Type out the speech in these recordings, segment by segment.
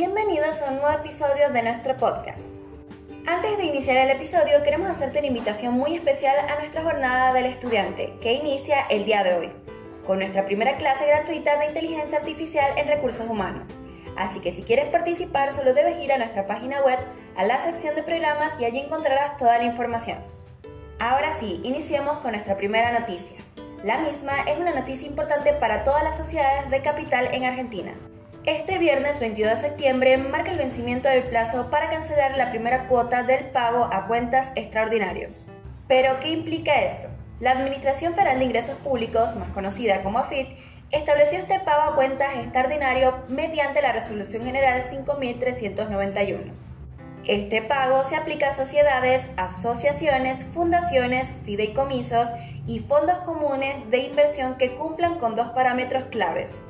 Bienvenidos a un nuevo episodio de nuestro podcast. Antes de iniciar el episodio, queremos hacerte una invitación muy especial a nuestra jornada del estudiante, que inicia el día de hoy, con nuestra primera clase gratuita de inteligencia artificial en recursos humanos. Así que si quieres participar, solo debes ir a nuestra página web, a la sección de programas y allí encontrarás toda la información. Ahora sí, iniciemos con nuestra primera noticia. La misma es una noticia importante para todas las sociedades de capital en Argentina. Este viernes 22 de septiembre marca el vencimiento del plazo para cancelar la primera cuota del pago a cuentas extraordinario. Pero, ¿qué implica esto? La Administración Federal de Ingresos Públicos, más conocida como AFIT, estableció este pago a cuentas extraordinario mediante la Resolución General 5391. Este pago se aplica a sociedades, asociaciones, fundaciones, fideicomisos y fondos comunes de inversión que cumplan con dos parámetros claves.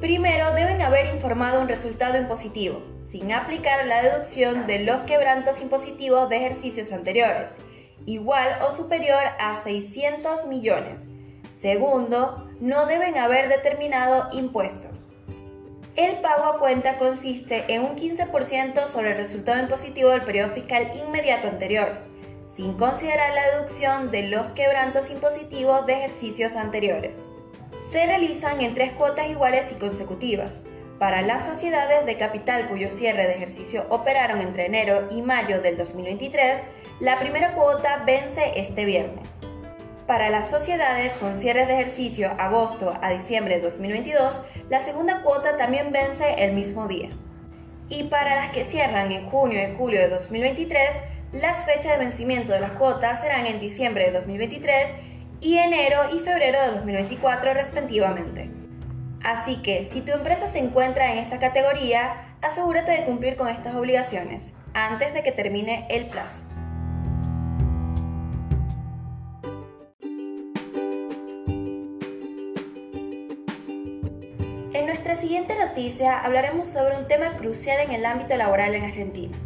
Primero, deben haber informado un resultado impositivo, sin aplicar la deducción de los quebrantos impositivos de ejercicios anteriores, igual o superior a 600 millones. Segundo, no deben haber determinado impuesto. El pago a cuenta consiste en un 15% sobre el resultado impositivo del periodo fiscal inmediato anterior, sin considerar la deducción de los quebrantos impositivos de ejercicios anteriores. Se realizan en tres cuotas iguales y consecutivas. Para las sociedades de capital cuyo cierre de ejercicio operaron entre enero y mayo del 2023, la primera cuota vence este viernes. Para las sociedades con cierres de ejercicio agosto a diciembre de 2022, la segunda cuota también vence el mismo día. Y para las que cierran en junio y julio de 2023, las fechas de vencimiento de las cuotas serán en diciembre de 2023 y enero y febrero de 2024 respectivamente. Así que si tu empresa se encuentra en esta categoría, asegúrate de cumplir con estas obligaciones antes de que termine el plazo. En nuestra siguiente noticia hablaremos sobre un tema crucial en el ámbito laboral en Argentina,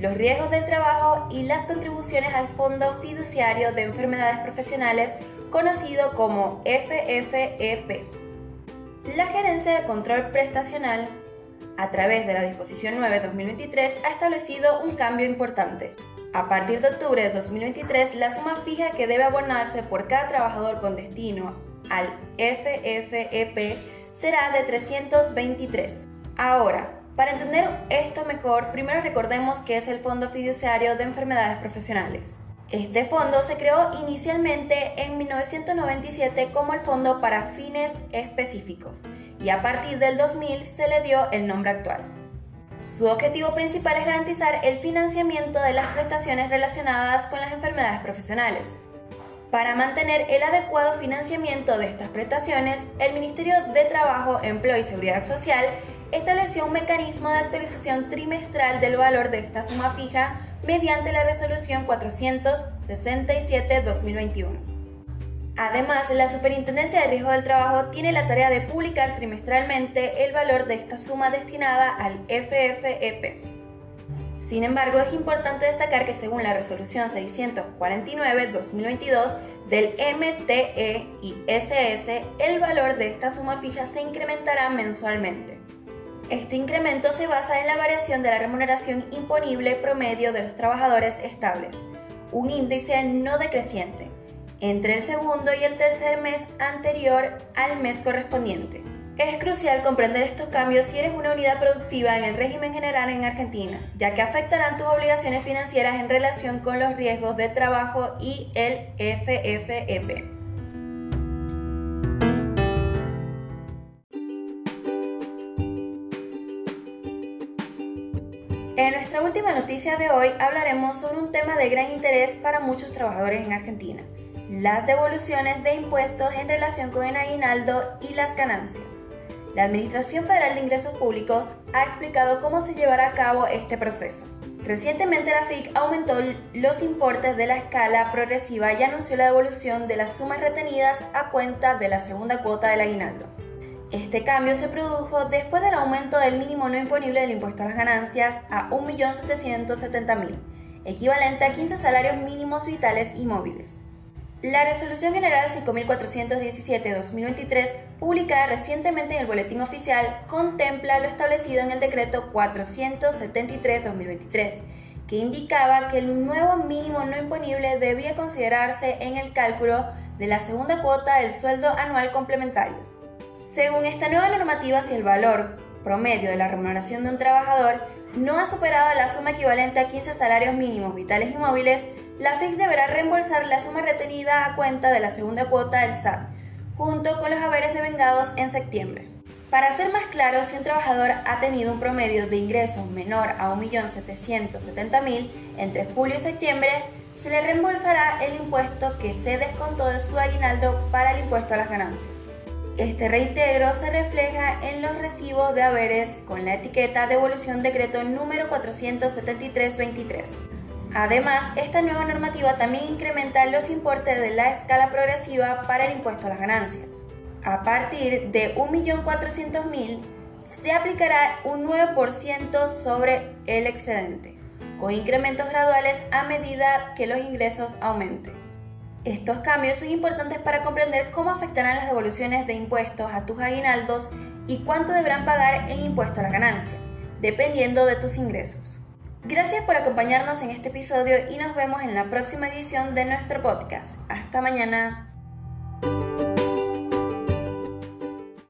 los riesgos del trabajo y las contribuciones al Fondo Fiduciario de Enfermedades Profesionales, conocido como FFEP. La Gerencia de Control Prestacional, a través de la Disposición 9-2023, ha establecido un cambio importante. A partir de octubre de 2023, la suma fija que debe abonarse por cada trabajador con destino al FFEP será de 323. Ahora, para entender esto mejor, primero recordemos que es el Fondo Fiduciario de Enfermedades Profesionales. Este fondo se creó inicialmente en 1997 como el Fondo para fines específicos y a partir del 2000 se le dio el nombre actual. Su objetivo principal es garantizar el financiamiento de las prestaciones relacionadas con las enfermedades profesionales. Para mantener el adecuado financiamiento de estas prestaciones, el Ministerio de Trabajo, Empleo y Seguridad Social estableció un mecanismo de actualización trimestral del valor de esta suma fija mediante la resolución 467-2021. Además, la Superintendencia de Riesgo del Trabajo tiene la tarea de publicar trimestralmente el valor de esta suma destinada al FFEP. Sin embargo, es importante destacar que según la resolución 649-2022 del MTE y SS, el valor de esta suma fija se incrementará mensualmente. Este incremento se basa en la variación de la remuneración imponible promedio de los trabajadores estables, un índice no decreciente, entre el segundo y el tercer mes anterior al mes correspondiente. Es crucial comprender estos cambios si eres una unidad productiva en el régimen general en Argentina, ya que afectarán tus obligaciones financieras en relación con los riesgos de trabajo y el FFEP. En nuestra última noticia de hoy hablaremos sobre un tema de gran interés para muchos trabajadores en Argentina, las devoluciones de impuestos en relación con el aguinaldo y las ganancias. La Administración Federal de Ingresos Públicos ha explicado cómo se llevará a cabo este proceso. Recientemente la FIC aumentó los importes de la escala progresiva y anunció la devolución de las sumas retenidas a cuenta de la segunda cuota del aguinaldo. Este cambio se produjo después del aumento del mínimo no imponible del impuesto a las ganancias a 1.770.000, equivalente a 15 salarios mínimos vitales y móviles. La Resolución General 5417-2023, publicada recientemente en el Boletín Oficial, contempla lo establecido en el Decreto 473-2023, que indicaba que el nuevo mínimo no imponible debía considerarse en el cálculo de la segunda cuota del sueldo anual complementario. Según esta nueva normativa, si el valor promedio de la remuneración de un trabajador no ha superado la suma equivalente a 15 salarios mínimos vitales y móviles, la FIC deberá reembolsar la suma retenida a cuenta de la segunda cuota del SAT, junto con los haberes devengados en septiembre. Para ser más claro, si un trabajador ha tenido un promedio de ingresos menor a 1.770.000 entre julio y septiembre, se le reembolsará el impuesto que se descontó de su aguinaldo para el impuesto a las ganancias. Este reintegro se refleja en los recibos de haberes con la etiqueta Devolución Decreto número 473-23. Además, esta nueva normativa también incrementa los importes de la escala progresiva para el impuesto a las ganancias. A partir de 1.400.000 se aplicará un 9% sobre el excedente, con incrementos graduales a medida que los ingresos aumenten. Estos cambios son importantes para comprender cómo afectarán las devoluciones de impuestos a tus aguinaldos y cuánto deberán pagar en impuesto a las ganancias, dependiendo de tus ingresos. Gracias por acompañarnos en este episodio y nos vemos en la próxima edición de nuestro podcast. Hasta mañana.